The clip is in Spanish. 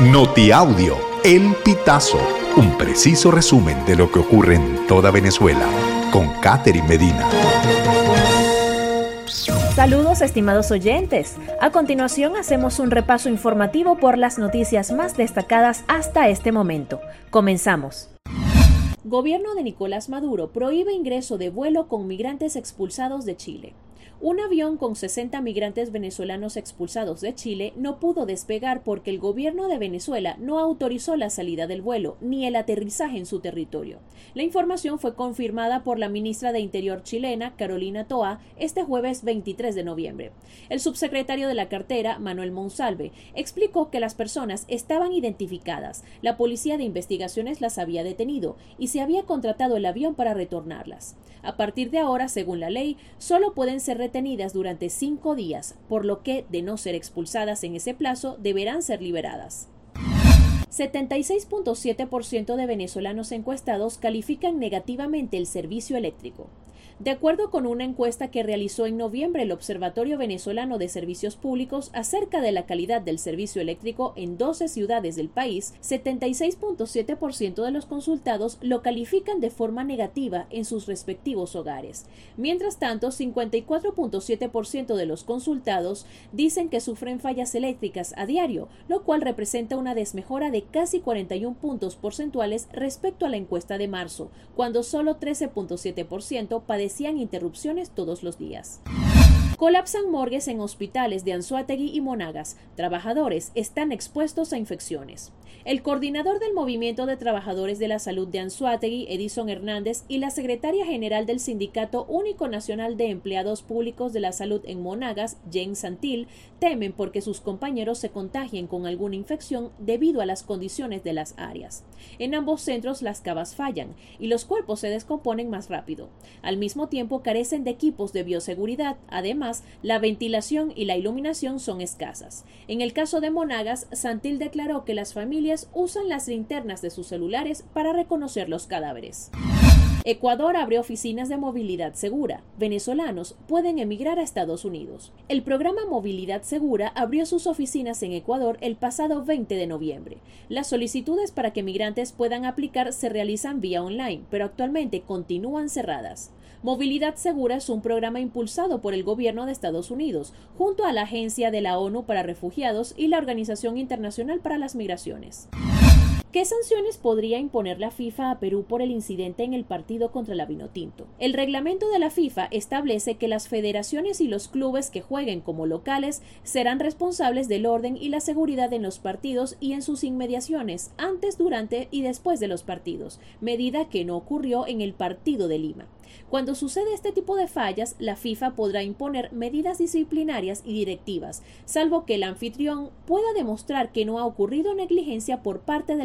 Notiaudio, El Pitazo, un preciso resumen de lo que ocurre en toda Venezuela, con Catherine Medina. Saludos estimados oyentes. A continuación hacemos un repaso informativo por las noticias más destacadas hasta este momento. Comenzamos. Gobierno de Nicolás Maduro prohíbe ingreso de vuelo con migrantes expulsados de Chile. Un avión con 60 migrantes venezolanos expulsados de Chile no pudo despegar porque el gobierno de Venezuela no autorizó la salida del vuelo ni el aterrizaje en su territorio. La información fue confirmada por la ministra de Interior chilena, Carolina Toa, este jueves 23 de noviembre. El subsecretario de la cartera, Manuel Monsalve, explicó que las personas estaban identificadas, la policía de investigaciones las había detenido y se había contratado el avión para retornarlas. A partir de ahora, según la ley, solo pueden ser retenidas durante cinco días, por lo que, de no ser expulsadas en ese plazo, deberán ser liberadas. 76.7% de venezolanos encuestados califican negativamente el servicio eléctrico. De acuerdo con una encuesta que realizó en noviembre el Observatorio Venezolano de Servicios Públicos acerca de la calidad del servicio eléctrico en 12 ciudades del país, 76.7% de los consultados lo califican de forma negativa en sus respectivos hogares. Mientras tanto, 54.7% de los consultados dicen que sufren fallas eléctricas a diario, lo cual representa una desmejora de casi 41 puntos porcentuales respecto a la encuesta de marzo, cuando solo 13.7% padecen interrupciones todos los días. Colapsan morgues en hospitales de Anzuategui y Monagas. Trabajadores están expuestos a infecciones. El coordinador del Movimiento de Trabajadores de la Salud de Anzuategui, Edison Hernández, y la secretaria general del Sindicato Único Nacional de Empleados Públicos de la Salud en Monagas, Jane Santil, temen porque sus compañeros se contagien con alguna infección debido a las condiciones de las áreas. En ambos centros las cavas fallan y los cuerpos se descomponen más rápido. Al mismo tiempo carecen de equipos de bioseguridad, además la ventilación y la iluminación son escasas. En el caso de Monagas, Santil declaró que las familias usan las linternas de sus celulares para reconocer los cadáveres. Ecuador abre oficinas de movilidad segura. Venezolanos pueden emigrar a Estados Unidos. El programa Movilidad Segura abrió sus oficinas en Ecuador el pasado 20 de noviembre. Las solicitudes para que migrantes puedan aplicar se realizan vía online, pero actualmente continúan cerradas. Movilidad Segura es un programa impulsado por el gobierno de Estados Unidos, junto a la Agencia de la ONU para Refugiados y la Organización Internacional para las Migraciones. ¿Qué sanciones podría imponer la FIFA a Perú por el incidente en el partido contra la Vinotinto? El reglamento de la FIFA establece que las federaciones y los clubes que jueguen como locales serán responsables del orden y la seguridad en los partidos y en sus inmediaciones, antes, durante y después de los partidos, medida que no ocurrió en el partido de Lima. Cuando sucede este tipo de fallas, la FIFA podrá imponer medidas disciplinarias y directivas, salvo que el anfitrión pueda demostrar que no ha ocurrido negligencia por parte de